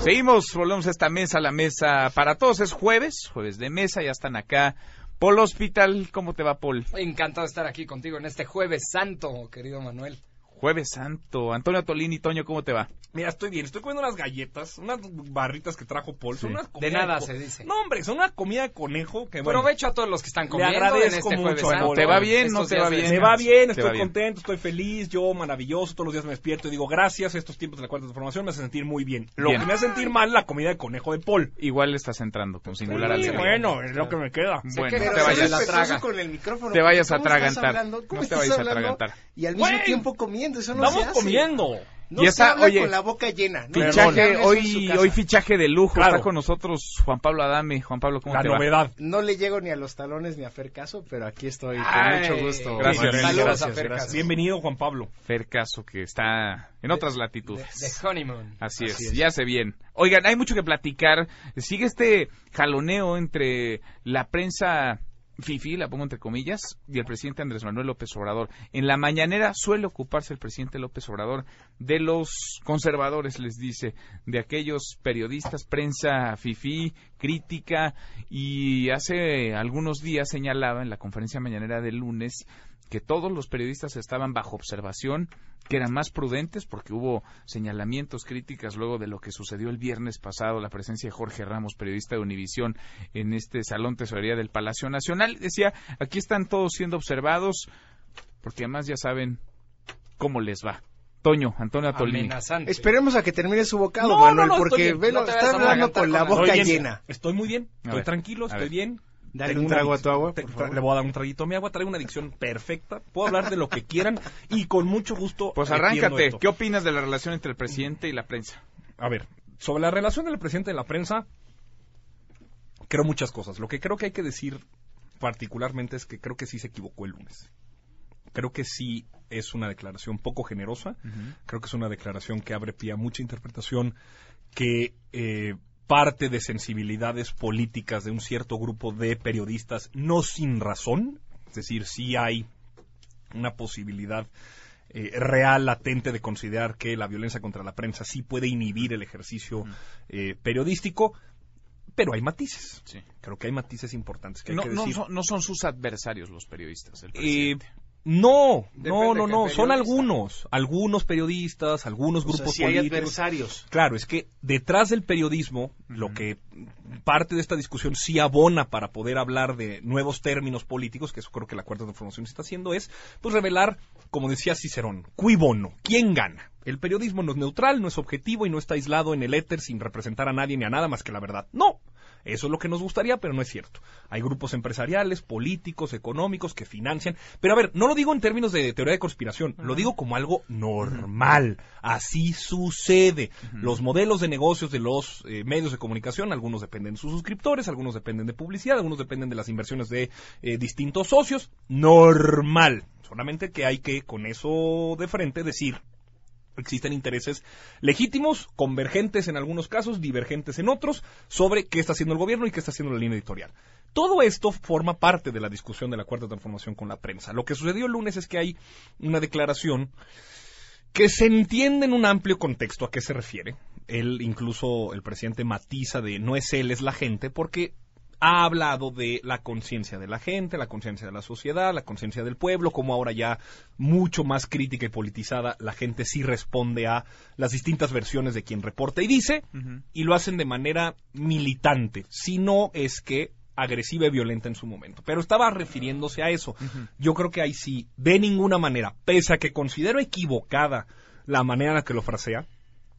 Seguimos, volvemos a esta mesa, la mesa para todos. Es jueves, jueves de mesa, ya están acá. Paul Hospital, ¿cómo te va, Paul? Encantado de estar aquí contigo en este jueves santo, querido Manuel. Jueves Santo. Antonio Tolini, Toño, ¿cómo te va? Mira, estoy bien. Estoy comiendo unas galletas, unas barritas que trajo Paul. Son Sí. unas De nada se dice. No, hombre, son una comida de conejo que bueno, Provecho a todos los que están Le comiendo agradezco en este mucho, jueves santo. ¿Te va bien? Estos ¿No te va bien? Me va bien, estoy va bien. contento, estoy feliz, yo maravilloso, todos los días me despierto y digo gracias, estos tiempos de la cuarta transformación me hacen sentir muy bien. Lo Bien. que me hace sentir mal la comida de conejo de Paul. Igual estás entrando con singular Sí, alegría. bueno, es lo que me queda. Bueno, queja te vayas, se la traga. con el micrófono. te vayas a ¿Cómo estás atragantar. No te vayas a atragantar. Y al mismo tiempo comiendo, eso no Estamos se hace. comiendo. No Y se esa- habla oye, con la boca llena. ¿no? Fichaje, hoy, hoy fichaje de lujo. Claro. Está con nosotros Juan Pablo Adame. Juan Pablo, ¿cómo La te va? novedad. No le llego ni a los talones ni a Fer Caso, pero aquí estoy con Ay, mucho gusto. Gracias. Gracias, a Fer gracias. Caso. Bienvenido, Juan Pablo. Fer Caso, que está en otras latitudes. De honeymoon. Así, es, Así es. ya sé bien. Oigan, hay mucho que platicar. Sigue este jaloneo entre la prensa fifi, la pongo entre comillas, y el presidente Andrés Manuel López Obrador. En la mañanera suele ocuparse el presidente López Obrador de los conservadores, les dice, de aquellos periodistas, prensa fifi, crítica, y hace algunos días señalaba en la conferencia mañanera del lunes que todos los periodistas estaban bajo observación, que eran más prudentes porque hubo señalamientos, críticas luego de lo que sucedió el viernes pasado, la presencia de Jorge Ramos, periodista de Univisión, en este salón tesorería del Palacio Nacional. Decía, aquí están todos siendo observados porque además ya saben cómo les va. Toño, Antonio Atolini. Amenazante. Esperemos a que termine su bocado, No, Manuel, no, no, porque estoy bien. velo, está hablando con la boca bien, llena. Estoy muy bien, estoy ver, tranquilo, estoy bien. Dale Tengo un trago a tu agua, te- por tra- favor. Le voy a dar un traguito a mi agua, traigo una adicción perfecta. Puedo hablar de lo que quieran y con mucho gusto. Pues arráncate. esto. ¿Qué opinas de la relación entre el presidente y la prensa? A ver, sobre la relación del presidente y la prensa, creo muchas cosas. Lo que creo que hay que decir particularmente es que creo que sí se equivocó el lunes. Creo que sí es una declaración poco generosa. Creo que es una declaración que abre pie a mucha interpretación, que eh, parte de sensibilidades políticas de un cierto grupo de periodistas, no sin razón. Es decir, sí hay una posibilidad eh, real, latente, de considerar que la violencia contra la prensa sí puede inhibir el ejercicio eh, periodístico, pero hay matices. Sí. Creo que hay matices importantes que hay No, que no decir. son, no son sus adversarios los periodistas, el Eh, presidente. No, Depende no, no, no, son algunos, algunos periodistas, algunos O sea, grupos hay políticos. adversarios. Claro, es que detrás del periodismo, lo que parte de esta discusión sí abona para poder hablar de nuevos términos políticos, que eso creo que la Cuarta Transformación está haciendo, es pues revelar, como decía Cicerón, cui bono, quién gana. El periodismo no es neutral, no es objetivo y no está aislado en el éter sin representar a nadie ni a nada más que la verdad. No, eso es lo que nos gustaría, pero no es cierto. Hay grupos empresariales, políticos, económicos que financian. Pero a ver, no lo digo en términos de teoría de conspiración, lo digo como algo normal. Así sucede. Los modelos de negocios de los eh, medios de comunicación, algunos dependen de sus suscriptores, algunos dependen de publicidad, algunos dependen de las inversiones de eh, distintos socios. Normal. Solamente que hay que, con eso de frente, decir, existen intereses legítimos, convergentes en algunos casos, divergentes en otros, sobre qué está haciendo el gobierno y qué está haciendo la línea editorial. Todo esto forma parte de la discusión de la cuarta transformación con la prensa. Lo que sucedió el lunes es que hay una declaración que se entiende en un amplio contexto a qué se refiere. Él, incluso el presidente matiza de no es él, es la gente, porque ha hablado de la conciencia de la gente, la conciencia de la sociedad, la conciencia del pueblo, como ahora ya mucho más crítica y politizada, la gente sí responde a las distintas versiones de quien reporta y dice, y lo hacen de manera militante, si no es que agresiva y violenta en su momento. Pero estaba refiriéndose a eso. Yo creo que ahí sí, de ninguna manera, pese a que considero equivocada la manera en la que lo frasea,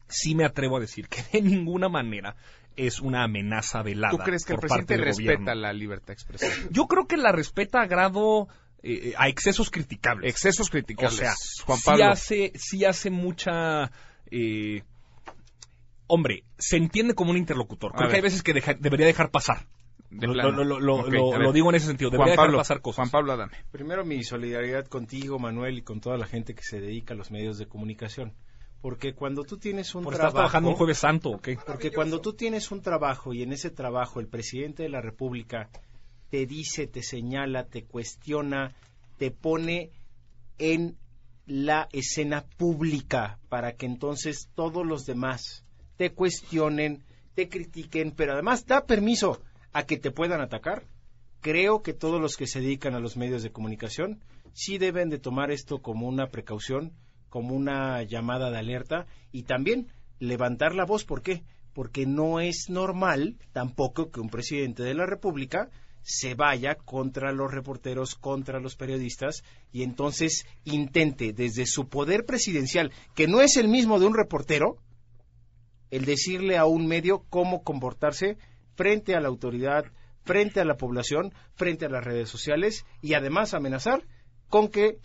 sí me atrevo a decir que de ninguna manera es una amenaza velada. ¿Tú crees que el por parte presidente del respeta gobierno. la libertad de expresión? Yo creo que la respeta a grado eh, a excesos criticables. Excesos o criticables. sea, Juan sí Pablo. hace, sí hace mucha. eh, hombre, se entiende como un interlocutor. A Creo que ver. hay veces que deja- debería dejar pasar. De Lo, plano. lo- lo- lo- Ok, lo- a lo ver. digo en ese sentido. Juan Debería Pablo, dejar pasar cosas. Juan Pablo Adame. Primero mi solidaridad contigo, Manuel, y con toda la gente que se dedica a los medios de comunicación. Porque cuando tú tienes un ¿Por estar trabajo... trabajando un jueves santo o qué? Porque cuando tú tienes un trabajo y en ese trabajo el presidente de la República te dice, te señala, te cuestiona, te pone en la escena pública para que entonces todos los demás te cuestionen, te critiquen, pero además da permiso a que te puedan atacar. Creo que todos los que se dedican a los medios de comunicación sí deben de tomar esto como una precaución, como una llamada de alerta y también levantar la voz. ¿Por qué? Porque no es normal tampoco que un presidente de la República se vaya contra los reporteros, contra los periodistas y entonces intente desde su poder presidencial, que no es el mismo de un reportero, el decirle a un medio cómo comportarse frente a la autoridad, frente a la población, frente a las redes sociales y además amenazar con que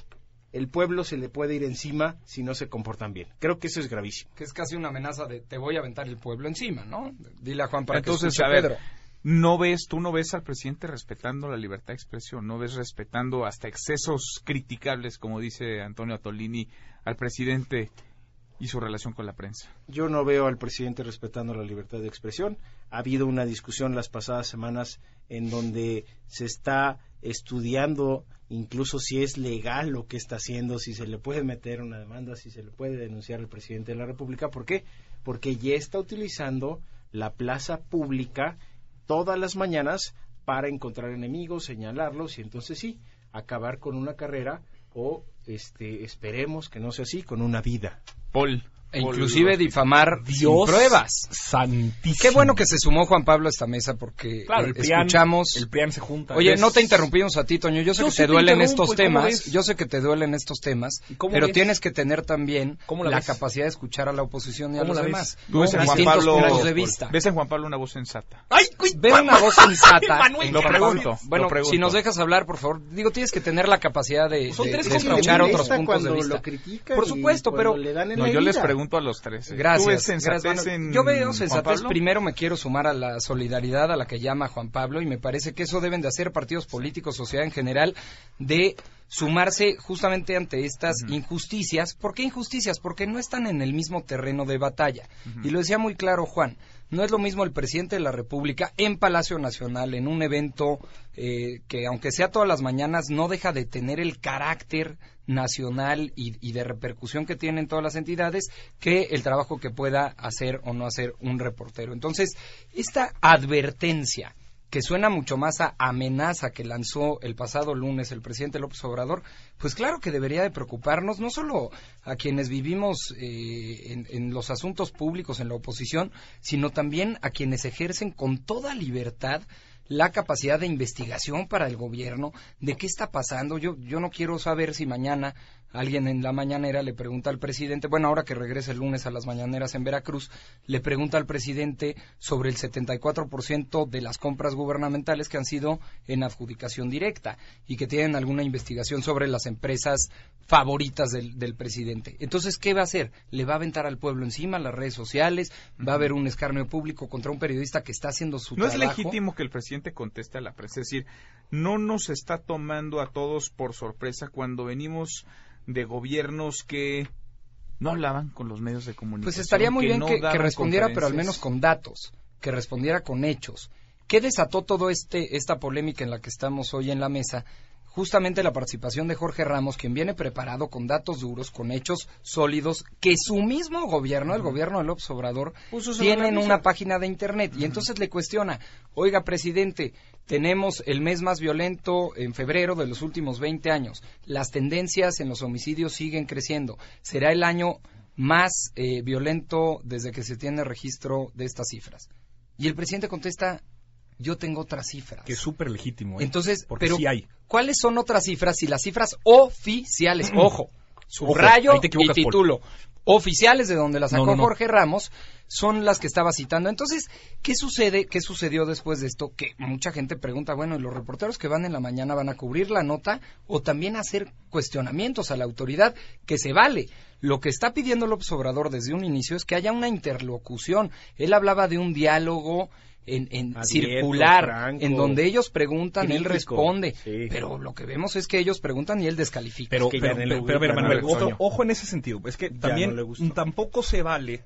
el pueblo se le puede ir encima si no se comportan bien. Creo que eso es gravísimo. Que es casi una amenaza de te voy a aventar el pueblo encima, ¿no? Dile a Juan para Entonces, que a ver, Pedro. no ves, tú no ves al presidente respetando la libertad de expresión, no ves respetando hasta excesos criticables, como dice Antonio Atolini, al presidente y su relación con la prensa. Yo no veo al presidente respetando la libertad de expresión. Ha habido una discusión las pasadas semanas en donde se está estudiando incluso si es legal lo que está haciendo, si se le puede meter una demanda, si se le puede denunciar al presidente de la República. ¿Por qué? Porque ya está utilizando la plaza pública todas las mañanas para encontrar enemigos, señalarlos y entonces sí, acabar con una carrera o este esperemos que no sea así, con una vida. Paul. E inclusive difamar Dios sin pruebas. santísimo. Qué bueno que se sumó Juan Pablo a esta mesa porque Claro, eh, el PRIAN, escuchamos... el PRIAN se junta. Oye, ¿Ves? no te interrumpimos a ti, Toño. Yo sé Yo que sí te duelen estos ¿y cómo temas. ves? Yo sé que te duelen estos temas. ¿Y cómo Pero ves? tienes que tener también ¿Cómo la, la ves? capacidad de escuchar a la oposición y a ¿Cómo los la ves? demás. Tú ves en Juan Pablo, de vista. ves en Juan Pablo una voz sensata. ¡Ay, Veo una voz sensata. Manuel, Lo pregunto. Bueno, lo pregunto. si nos dejas hablar, por favor. Digo, tienes que tener la capacidad de, Son de- escuchar otros puntos de vista. Por supuesto, pero- No, yo les herida. Pregunto a los tres. ¿eh? Gracias. ¿Tú ves sensatez gracias, Manu. en Yo veo sensatez. Primero me quiero sumar a la solidaridad a la que llama Juan Pablo y me parece que eso deben de hacer partidos políticos, sociedad en general, de sumarse justamente ante estas injusticias. ¿Por qué injusticias? Porque no están en el mismo terreno de batalla. Y lo decía muy claro Juan. No es lo mismo el presidente de la República en Palacio Nacional, en un evento eh, que, aunque sea todas las mañanas, no deja de tener el carácter nacional y, y de repercusión que tienen todas las entidades que el trabajo que pueda hacer o no hacer un reportero. Entonces, esta advertencia que suena mucho más a amenaza que lanzó el pasado lunes el presidente López Obrador, pues claro que debería de preocuparnos, no solo a quienes vivimos eh, en, en los asuntos públicos, en la oposición, sino también a quienes ejercen con toda libertad la capacidad de investigación para el gobierno de qué está pasando. Yo, yo no quiero saber si mañana alguien en la mañanera le pregunta al presidente, bueno, ahora que regrese el lunes a las mañaneras en Veracruz, le pregunta al presidente sobre el 74% de las compras gubernamentales que han sido en adjudicación directa y que tienen alguna investigación sobre las empresas favoritas del, del presidente. Entonces, ¿qué va a hacer? ¿Le va a aventar al pueblo encima, las redes sociales? ¿Va a haber un escarnio público contra un periodista que está haciendo su No es trabajo? legítimo que el presidente conteste a la prensa. Es decir, no nos está tomando a todos por sorpresa cuando venimos de gobiernos que no hablaban con los medios de comunicación. Pues estaría muy que bien no que, que respondiera, pero al menos con datos, que respondiera con hechos. ¿Qué desató todo este esta polémica en la que estamos hoy en la mesa? Justamente la participación de Jorge Ramos, quien viene preparado con datos duros, con hechos sólidos, que su mismo gobierno, el gobierno de López Obrador, Puso sobre la tiene en mesa. una página de internet. Y entonces le cuestiona, oiga, presidente, tenemos el mes más violento en febrero de los últimos 20 años. Las tendencias en los homicidios siguen creciendo. ¿Será el año más eh, violento desde que se tiene registro de estas cifras? Y el presidente contesta, yo tengo otras cifras. Que es súper legítimo. ¿eh? Entonces, Porque pero sí hay. ¿cuáles son otras cifras? Si las cifras oficiales, ojo, subrayo te y Paul. título, oficiales de donde las sacó no, no. Jorge Ramos, son las que estaba citando. Entonces, ¿qué sucede? ¿Qué sucedió después de esto? Que mucha gente pregunta, bueno, ¿y los reporteros que van en la mañana van a cubrir la nota o también a hacer cuestionamientos a la autoridad? Que se vale. Lo que está pidiendo López Obrador desde un inicio es que haya una interlocución. Él hablaba de un diálogo en, en Abierto, circular, franco, en donde ellos preguntan, él crítico. responde. Sí. Pero lo que vemos es que ellos preguntan y él descalifica. Pero, que pero, pero- Manuel, ojo, en ese sentido. Es que Ya también no tampoco se vale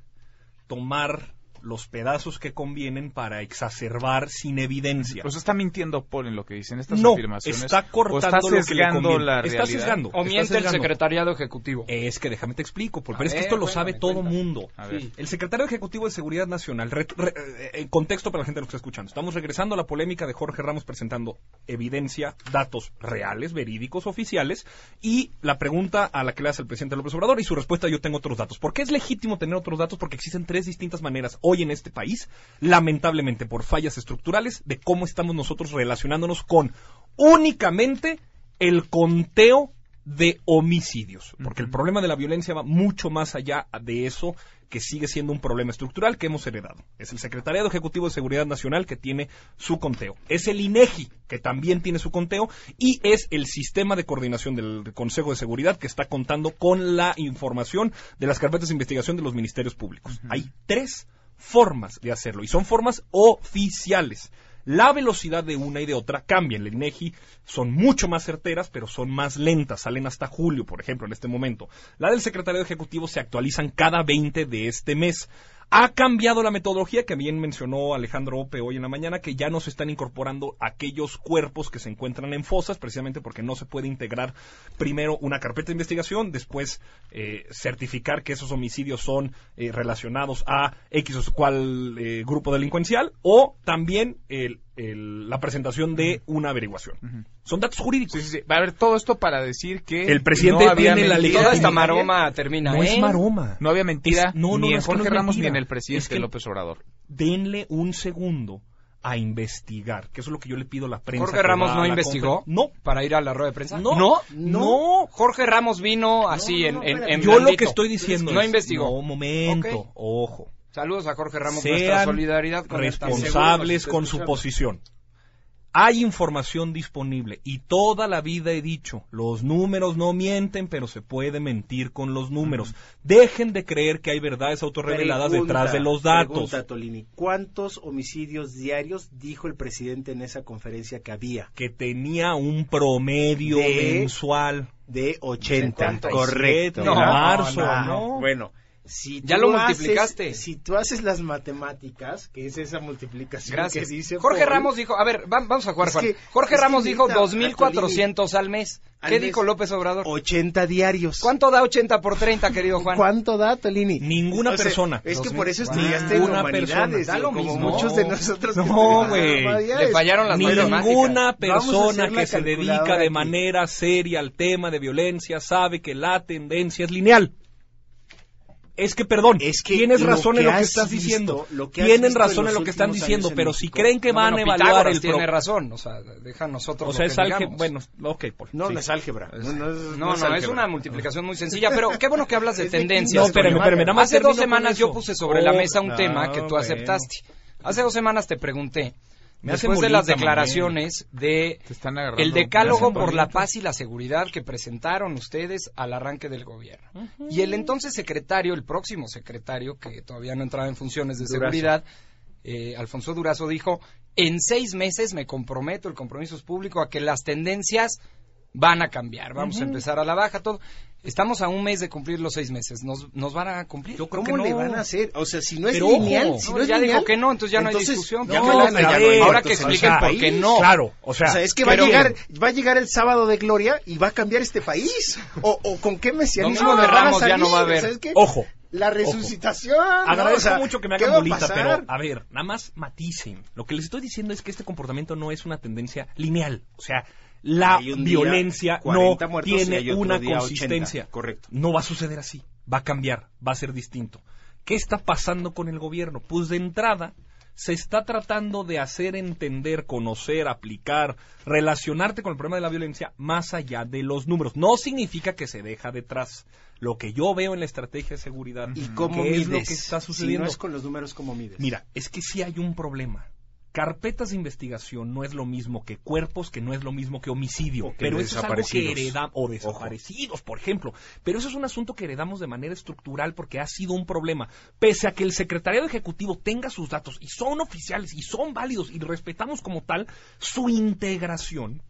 tomar los pedazos que convienen para exacerbar sin evidencia. Sea, está mintiendo Paul en lo que dicen estas no, afirmaciones. está cortando o está lo que le sesgando conviene. la está realidad. sesgando. O está miente el sesgando. secretariado ejecutivo. Es que déjame te explico, Paul, pero es que esto lo sabe todo mundo. A ver. Sí. El secretario ejecutivo de Seguridad Nacional, re- re- eh, en contexto para la gente que lo está escuchando, estamos regresando a la polémica de Jorge Ramos presentando evidencia, datos reales, verídicos, oficiales, y la pregunta a la que le hace el presidente López Obrador y su respuesta yo tengo otros datos. ¿Por qué es legítimo tener otros datos? Porque existen tres distintas maneras hoy en este país, lamentablemente por fallas estructurales, de cómo estamos nosotros relacionándonos con únicamente el conteo de homicidios, porque el problema de la violencia va mucho más allá de eso que sigue siendo un problema estructural que hemos heredado. Es el Secretariado Ejecutivo de Seguridad Nacional que tiene su conteo. Es el INEGI que también tiene su conteo y es el sistema de coordinación del Consejo de Seguridad que está contando con la información de las carpetas de investigación de los ministerios públicos. Hay tres formas de hacerlo y son formas oficiales. La velocidad de una y de otra cambia. En el INEGI son mucho más certeras, pero son más lentas. Salen hasta julio, por ejemplo, en este momento. La del secretario ejecutivo se actualizan cada 20 de este mes. Ha cambiado la metodología que bien mencionó Alejandro Ope hoy en la mañana, que ya no se están incorporando aquellos cuerpos que se encuentran en fosas, precisamente porque no se puede integrar primero una carpeta de investigación, después eh, certificar que esos homicidios son eh, relacionados a X o cual eh, grupo delincuencial, o también el- el- la presentación de una averiguación. Son datos jurídicos. Sí, sí, sí. Va a haber todo esto para decir que El presidente no había tiene la Toda esta legitimidad. maroma termina No es en- maroma. No había mentira Es- no, no, ni no, en Jorge Ramos ni mentira. en el presidente Es que- López Obrador. denle un segundo a investigar, que eso es lo que yo le pido a la prensa. Jorge Ramos no investigó No. para ir a la rueda de prensa. No. no, No. Jorge Ramos vino así no, en, no, en, Yo lo que estoy diciendo no es, investigó. No, momento, ojo. Saludos a Jorge Ramos, nuestra Sean solidaridad con responsables con su posición. Hay información disponible y toda la vida he dicho, los números no mienten, pero se puede mentir con los números. Dejen de creer que hay verdades autorreveladas Pregunta, detrás de los datos. Pregunta, Tolini, ¿cuántos homicidios diarios dijo el presidente en esa conferencia que había? Que tenía un promedio De- mensual. De 80, 57. correcto. En marzo, ¿no? Bueno, si Ya tú lo haces- multiplicaste. si tú haces las matemáticas, que es esa multiplicación Gracias. que dice Jorge Ramos dijo, a ver, va- vamos a jugar, Juan. que- Jorge Ramos dijo neta, 2.400 al mes. Al ¿Qué mes. dijo López Obrador? 80 diarios. ¿Cuánto da 80 por 30, querido Juan? ¿Cuánto da, Tolini? Ninguna O sea, persona. Es que por eso estudiaste en Ninguna humanidades, persona. Da lo como mismo. muchos de nosotros. que No, güey. Le fallaron las matemáticas. Ninguna persona que se dedica de aquí. manera seria al tema de violencia sabe que la tendencia es lineal. Es que, perdón, Es que tienes razón en lo que estás visto, diciendo. lo que has Tienen razón en lo que están diciendo, pero si creen que No, van bueno, a evaluar Pitágoras el tiene pro- razón, o sea, deja nosotros O sea, es álgebra. digamos. Bueno, ok, Paul. No, sí. no es álgebra. No, no es, No, no, es, álgebra. una multiplicación muy sencilla, pero qué bueno que hablas de tendencias. No, espérame, espérame, nada más Hace dos semanas yo puse sobre la Oh, mesa un tema que tú aceptaste. Hace dos semanas te pregunté, Me después de las declaraciones de están agarrando. el decálogo por la paz y la seguridad que presentaron ustedes al arranque del gobierno. Y el entonces secretario, el próximo secretario, que todavía no entraba en funciones de Durazo. seguridad, eh, Alfonso Durazo dijo, en seis meses me comprometo, el compromiso es público, a que las tendencias van a cambiar, vamos a empezar a la baja, todo. Estamos a un mes de cumplir los seis meses, ¿nos, nos van a cumplir? Yo creo ¿Cómo que le no. van a hacer? O sea, si no es Pero lineal, si No, no, es ya lineal, dijo que no, entonces ya no hay discusión. No, pero ver, ahora que expliquen o sea, por qué no. Claro, o sea, O sea, es que va a llegar, va a llegar el sábado de gloria y va a cambiar este país. O, o con qué mesianismo nos van a ya no va a haber. Ojo. La resucitación. Agradezco mucho que me ¿qué hagan bolita, pero a ver, nada más maticen. Lo que les estoy diciendo es que este comportamiento no es una tendencia lineal. O sea, la violencia 40 no tiene una día 80, consistencia. correcto. No va a suceder así. Va a cambiar, va a ser distinto. ¿Qué está pasando con el gobierno? Pues de entrada se está tratando de hacer entender, conocer, aplicar, relacionarte con el problema de la violencia más allá de los números. No significa que se deja detrás. Lo que yo veo en la estrategia de seguridad ¿Y cómo ¿qué mides? es lo que está Si sucediendo. no es con los números, ¿cómo mides? Mira, es que sí hay un problema. Carpetas de investigación no es lo mismo que cuerpos, que no es lo mismo que homicidio. Que pero eso es algo que heredamos, o desaparecidos, por ejemplo. Pero eso es un asunto que heredamos de manera estructural porque ha sido un problema. Pese a que el secretariado ejecutivo tenga sus datos y son oficiales y son válidos y respetamos como tal, su integración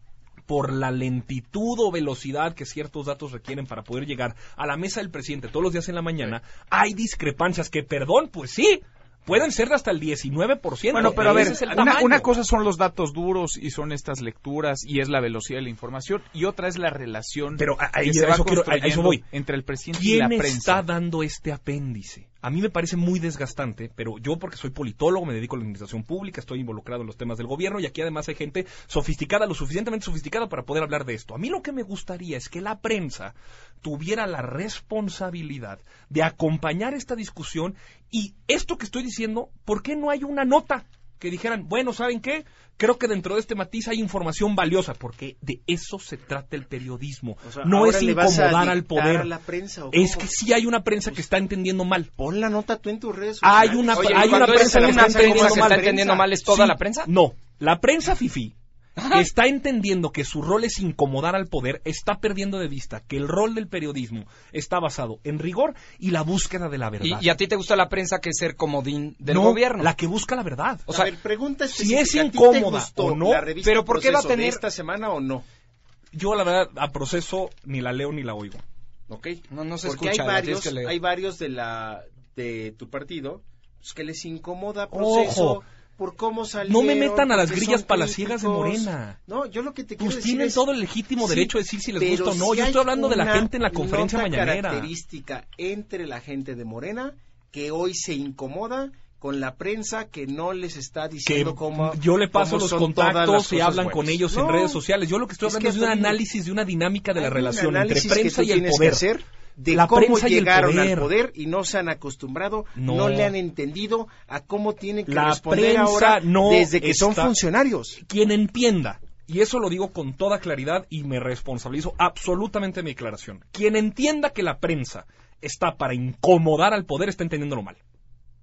por la lentitud o velocidad que ciertos datos requieren para poder llegar a la mesa del presidente todos los días en la mañana, hay discrepancias que, perdón, pues sí, Pueden ser de hasta el 19%. Bueno, pero a ver, una, una cosa son los datos duros y son estas lecturas y es la velocidad de la información y otra es la relación Pero ahí- que se va quiero- eso voy. entre el presidente y la ¿Quién prensa. está dando este apéndice? A mí me parece muy desgastante, pero yo porque soy politólogo, me dedico a la administración pública, estoy involucrado en los temas del gobierno y aquí además hay gente sofisticada, lo suficientemente sofisticada para poder hablar de esto. A mí lo que me gustaría es que la prensa tuviera la responsabilidad de acompañar esta discusión y esto que estoy diciendo, ¿por qué no hay una nota? Que dijeran, bueno, ¿saben qué? Creo que dentro de este matiz hay información valiosa, porque de eso se trata el periodismo. O sea, no es incomodar al poder. a la prensa, ¿o es que sí hay una prensa que está entendiendo mal. Pon la nota tú en tus redes Hay sociales. una, Oye, hay una prensa que una está prensa entendiendo que mal. está entendiendo mal, ¿es toda Sí. la prensa? No, la prensa FIFI que está entendiendo que su rol es incomodar al poder, está perdiendo de vista que el rol del periodismo está basado en rigor y la búsqueda de la verdad. ¿Y, y a ti te gusta la prensa que es ser comodín del No, gobierno? La que busca la verdad. O sea, a ver, pregunta si es específica, ¿a ti incómoda o no, pero ¿por qué va a tener- esta semana o no? Yo la verdad a proceso ni la leo ni la oigo. ¿Ok? No, no se Porque escucha, hay la varios, que hay varios de la de tu partido pues, que les incomoda proceso Ojo. Por cómo salieron. No me metan a las grillas palaciegas de. Morena. No, yo lo que te quiero Pues decir tienen es- todo el legítimo Sí, derecho a decir si les gusta o no. sí Yo estoy hablando de la gente en la conferencia nota mañanera. característica entre la gente de Morena que hoy se incomoda con la prensa que no les está que diciendo cómo yo le paso los contactos y hablan con ellos en redes sociales. Yo lo que estoy es hablando que es de un análisis de una dinámica de la relación entre que prensa tú y el tienes que poder. hacer de La cómo llegaron poder. al poder y no se han acostumbrado, No. no, le han entendido a cómo tienen que La responder ahora no desde que son funcionarios. Quien entienda, y eso lo digo con toda claridad y me responsabilizo absolutamente de mi declaración, quien entienda que la prensa está para incomodar al poder está entendiéndolo mal.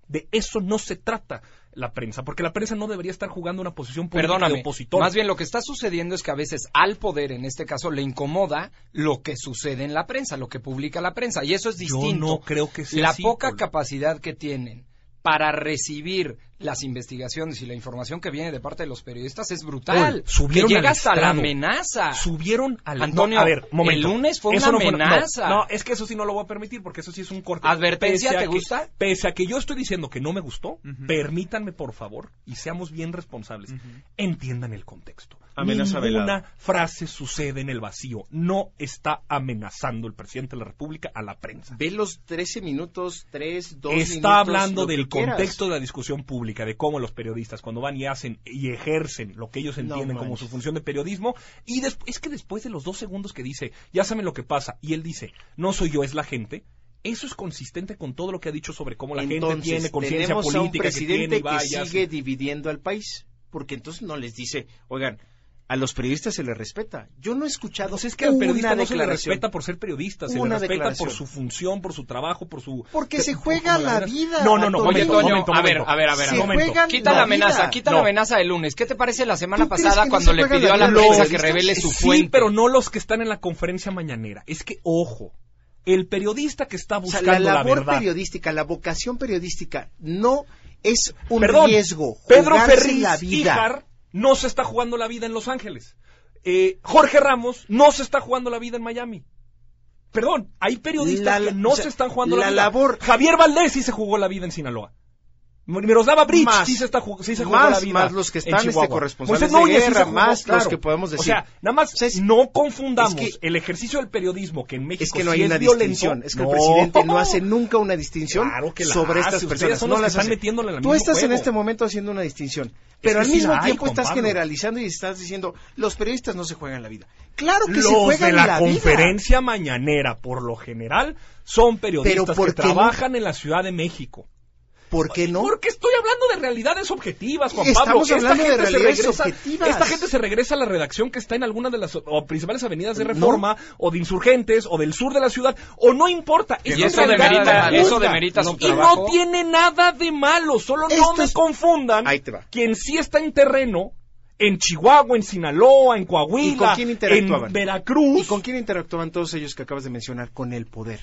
De eso no se trata la prensa, porque la prensa no debería estar jugando una posición política de opositor. más bien lo que está sucediendo es que a veces al poder, en este caso, le incomoda lo que sucede en la prensa, lo que publica la prensa, y eso es Yo distinto. no creo que sea La así, poca capacidad que tienen para recibir las investigaciones y la información que viene de parte de los periodistas es brutal. Paul, subieron que al llega hasta la amenaza. subieron al Antonio, no, a ver, momento. el lunes fue Eso una no no, amenaza. No, es que eso sí no lo voy a permitir porque eso sí es un corte. ¿Advertencia te que- gusta? Pese a que yo estoy diciendo que no me gustó, Ujú. permítanme por favor y seamos bien responsables. Entiendan el contexto. Amenaza Ninguna velada. frase sucede en el vacío. No está amenazando el presidente de la República a la prensa. Ve los 13 minutos, 3, 2 minutos. Está hablando lo que del quieras. contexto de la discusión pública, de cómo los periodistas cuando van y hacen y ejercen lo que ellos No entienden como su función de periodismo, y es que después de los dos segundos que dice, ya saben lo que pasa, y él dice, no soy yo, es la gente, eso es consistente con todo lo que ha dicho sobre cómo la gente tiene conciencia tenemos a un política, que presidente tiene que, vaya, sigue dividiendo al país. Porque entonces no les dice, oigan, a los periodistas se les respeta. Yo no he escuchado Pues es que al periodista no se le respeta por ser periodista, se le respeta declaración. por su función, por su trabajo, por su... Porque por- se juega la vida, No, no, no. Oye, Toño, momento, a ver, a ver, a ver, Se momento. Quita la la amenaza, quita No. la amenaza del lunes. ¿Qué te parece la semana ¿Tú crees pasada que no cuando se le pidió la a la prensa que revele su Sí, fuente? pero no los que están en la conferencia mañanera. Es que, ojo, el periodista que está O sea, buscando la la, labor verdad. periodística, la vocación periodística no es un Perdón, riesgo. Pedro Ferriz la vida. No se está jugando la vida en Los Ángeles. Eh, Jorge Ramos no se está jugando la vida en Miami. Perdón, hay periodistas La- que no o sea, se están jugando la, la vida. labor- Javier Valdés sí se jugó la vida en Sinaloa. Miroslava Bridge Más, sí se, está, sí se más, la vida más los que están, este, corresponsales de Núñez guerra, jugó, más los que podemos O decir. sea, nada más O sea, es- no confundamos es que- el ejercicio del periodismo que en México Es que no hay es una violento. distinción. Es que No. el presidente no hace nunca una distinción Claro que sobre hace. estas personas. son no las están metiéndole en Tú estás en este momento haciendo una distinción. Pero al mismo hay, tiempo estás generalizando y estás diciendo, los periodistas no se juegan la vida. Claro que los se juegan de la, la, conferencia mañanera, por lo general, son periodistas Pero ¿por que trabajan en la Ciudad de México. ¿Por qué no? Porque estoy hablando de realidades objetivas, Juan Estamos Pablo. hablando de gente se realidades regresa- objetivas. Esta gente se regresa a la redacción que está en alguna de las o principales avenidas de Reforma, o de Insurgentes, o del sur de la ciudad, o no importa. Y es eso demerita, eso demerita su y trabajo. no tiene nada de malo, solo no me es- confundan. Ahí te va. Quien sí está en terreno, en Chihuahua, en Sinaloa, en Coahuila, ¿Y con quién interactuaban? en Veracruz. ¿Y con quién interactuaban todos ellos que acabas de mencionar? Con el poder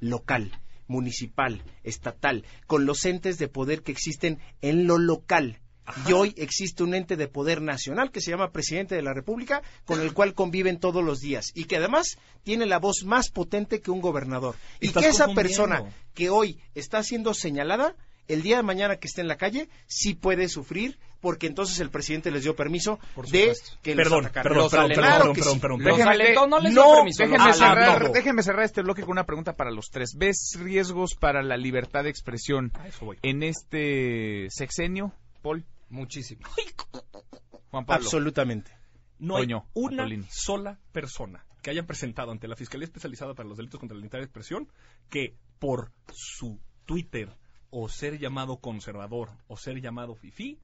local, municipal, estatal, con los entes de poder que existen en lo local. Y hoy existe un ente de poder nacional que se llama Presidente de la República, con el cual conviven todos los días y que además tiene la voz más potente que un gobernador. Y que esa persona que hoy está siendo señalada el día de mañana que esté en la calle, sí puede sufrir, porque entonces el presidente les dio permiso de que los Perdón, Los perdón, perdón, perdón, sí. perdón, perdón. no les No, dio permiso. Déjenme, los alentó. cerrar, no. déjenme cerrar este bloque con una pregunta para los tres. ¿Ves riesgos para la libertad de expresión A eso voy. en este sexenio, Paul? Muchísimo. Juan Pablo. Absolutamente. No hay una Atolini. sola persona que haya presentado ante la Fiscalía Especializada para los Delitos contra la Libertad de Expresión que por su Twitter o ser llamado conservador o ser llamado fifí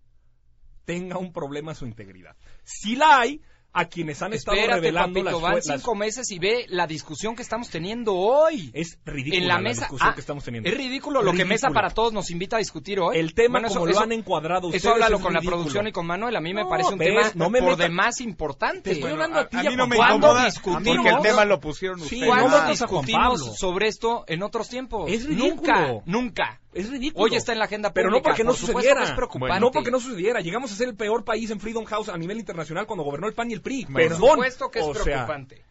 tenga un problema a su integridad. Si la hay, a quienes han estado Espérate, revelando papito, las, van las- cinco meses y ve la discusión que estamos teniendo hoy. es ridícula en la mesa discusión ah, que estamos teniendo. Es ridículo lo que. Mesa para Todos nos invita a discutir hoy. El tema Bueno, como eso- lo eso- han encuadrado ustedes Eso háblalo es con la ridículo. producción y con Manuel. A mí me No, parece un ves, tema no me por demás importante. Te estoy hablando a ti, a, mí no me Juan ¿Cuándo incomoda discutimos? porque el tema lo pusieron ustedes. no ¿Cuándo discutimos sobre esto en otros tiempos? Es ridículo. Nunca, nunca. Es ridículo. Hoy está en la agenda Pero pública. no porque no Por sucediera. que es preocupante. No porque no sucediera. Llegamos a ser el peor país en Freedom House a nivel internacional cuando gobernó el PAN y el PRI. Bueno, Perdón. Por supuesto que es O sea, preocupante.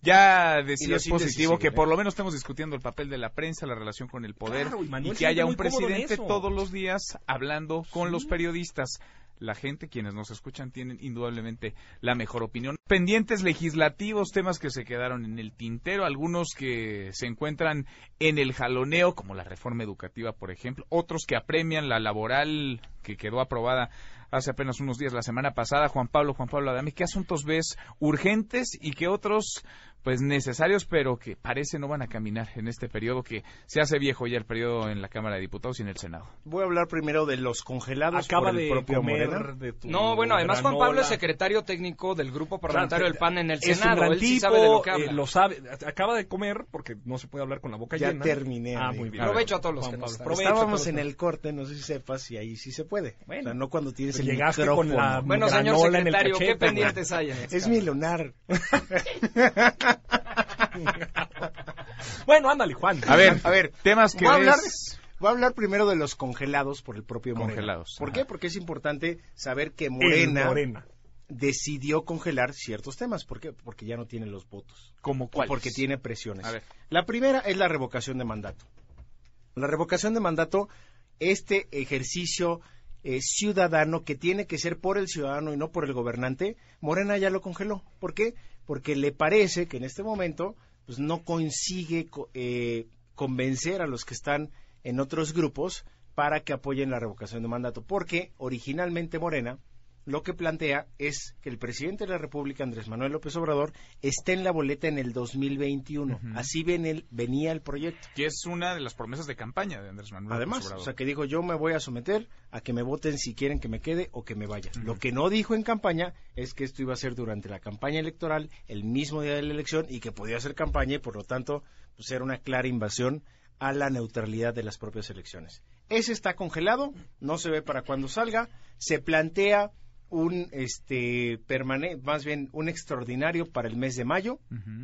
Ya decía es positivo que ¿eh? por lo menos estemos discutiendo el papel de la prensa, la relación con el poder Claro, y que haya un presidente todos los días hablando con los periodistas. La gente, quienes nos escuchan, tienen indudablemente la mejor opinión. Pendientes legislativos, temas que se quedaron en el tintero, algunos que se encuentran en el jaloneo, como la reforma educativa, por ejemplo, otros que apremian la laboral que quedó aprobada hace apenas unos días, la semana pasada. Juan Pablo, Juan Pablo Adame, ¿qué asuntos ves urgentes y qué otros, pues necesarios, pero que parece no van a caminar en este periodo que se hace viejo ya el periodo en la Cámara de Diputados y en el Senado? Voy a hablar primero de los congelados acaba por el de propio comer Morena. de tu No, bueno, además Juan granola. Pablo es secretario técnico del grupo parlamentario del PAN en el es Senado. un gran Él sí tipo, sabe de lo que eh, habla. lo sabe. Acaba de comer porque no se puede hablar con la boca Ya llena. terminé, Ah, muy bien. Provecho a todos los Juan que nos están Estábamos en el corte, no sé si sepas, y ahí sí se puede. Bueno. o sea, no cuando tienes el Llegaste micrófono. con la Bueno, señor granola en el secretario, ¿qué pendientes hay en? Es mi lunar. Bueno, ándale, Juan. A ver, A ver, temas que voy a hablar, voy a hablar primero de los congelados por el propio Morena. Congelados, ¿Por ajá. qué? Porque es importante saber que Morena, Morena. decidió congelar ciertos temas. ¿Por qué? Porque ya no tiene los votos. como Y cuáles? Porque tiene presiones. A ver. La primera es la revocación de mandato. La revocación de mandato, este ejercicio eh, ciudadano que tiene que ser por el ciudadano y no por el gobernante, Morena ya lo congeló. ¿Por qué? Porque le parece que en este momento pues, no consigue co- eh, convencer a los que están en otros grupos para que apoyen la revocación de mandato. Porque originalmente Morena lo que plantea es que el presidente de la República, Andrés Manuel López Obrador, esté en la boleta en el 2021. Ujú. Así ven el- venía el proyecto. Que es una de las promesas de campaña de Andrés Manuel. Además, López o Obrador. sea, que dijo, yo me voy a someter a que me voten si quieren que me quede o que me vaya. Lo que no dijo en campaña es que esto iba a ser durante la campaña electoral, el mismo día de la elección, y que podía ser campaña y por lo tanto, pues era una clara invasión a la neutralidad de las propias elecciones. Ese está congelado, no se ve para cuando salga, se plantea un este permane más bien un extraordinario para el mes de mayo.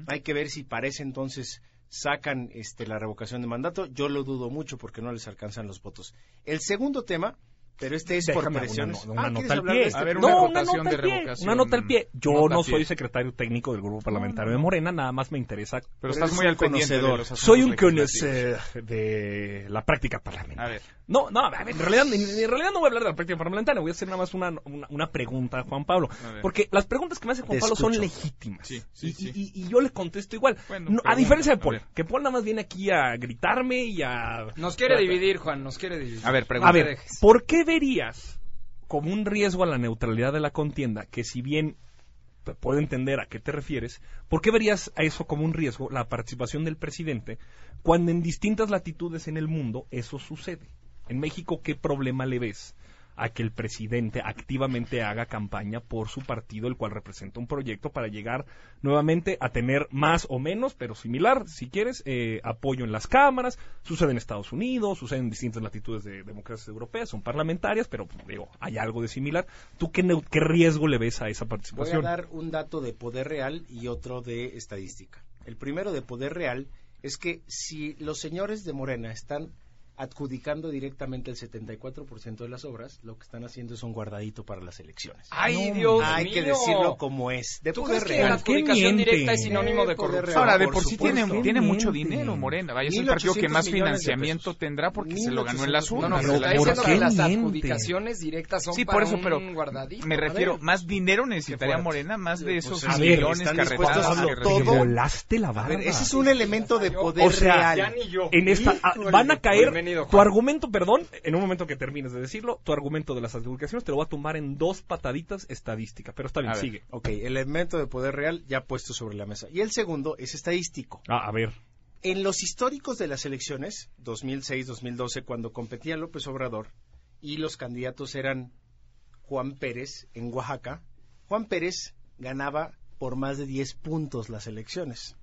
Hay que ver si para ese entonces sacan este, la revocación de mandato. Yo lo dudo mucho porque no les alcanzan los votos. El segundo tema, pero este es por Déjame presiones. Una, una Ah, nota ¿quieres al hablar pie. este A ver, una no, nota de revocación. Una nota al pie. Yo Nota no soy secretario técnico del grupo parlamentario de Morena, nada más me interesa. Pero Pero estás muy al pendiente de conocedor. los Soy un conocedor de la práctica A parlamentaria. ver, No, no, a en realidad, en, en realidad no voy a hablar de la práctica parlamentaria, voy a hacer nada más una, una, una pregunta a Juan Pablo. A. Porque las preguntas que me hace Juan Te Pablo son legítimas. Sí, sí, y, sí. y- y yo le contesto igual. Bueno, No, a diferencia de a Paul, que Paul nada más viene aquí a gritarme y a... Nos quiere dividir, Juan, nos quiere dividir. a ver, A pregunta. te ver. ¿por qué verías como un riesgo a la neutralidad de la contienda que si bien puedo entender a qué te refieres, ¿por qué verías a eso como un riesgo la participación del presidente cuando en distintas latitudes en el mundo eso sucede? En México, ¿qué problema le ves a que el presidente activamente haga campaña por su partido, el cual representa un proyecto para llegar nuevamente a tener más o menos, pero similar, si quieres, eh, apoyo en las cámaras. Sucede en Estados Unidos, sucede en distintas latitudes de democracias europeas, son parlamentarias, pero digo, hay algo de similar. ¿Tú qué, qué riesgo le ves a esa Voy a participación? dar un dato de poder real y otro de estadística. El primero de poder real es que si los señores de Morena están adjudicando directamente el 74% de las obras, lo que están haciendo es un guardadito para las elecciones. ¡Ay, Dios Hay que decirlo como es. De ¿Tú poder crees que la real. adjudicación miente? directa es sinónimo de corrupción? real. Ahora, de por por sí tiene, tiene mucho dinero, Morena. Vaya, es el partido que 1.800 más financiamiento tendrá porque se lo ganó en las 1.800 No, no, urnas. pero Pero está ¿por diciendo qué que las adjudicaciones directas son Sí, para por eso, un pero guardadito. me refiero, ver. más dinero necesitaría. Morena, más de Pues, esos a ver, millones reciben. volaste la A barba. ver, ese es un elemento de poder O sea, Ya real. ni yo. En esta ah, van a caer Bienvenido, tu argumento, perdón, en un momento que termines de decirlo, tu argumento de las adjudicaciones te lo voy a tumbar en dos pataditas estadísticas, pero está bien, A ver. sigue. Ok, el elemento de poder real ya puesto sobre la mesa. Y el segundo es estadístico. Ah, a ver. En los históricos de las elecciones, 2006-2012, cuando competía López Obrador y los candidatos eran Juan Pérez en Oaxaca, Juan Pérez ganaba por más de 10 puntos las elecciones.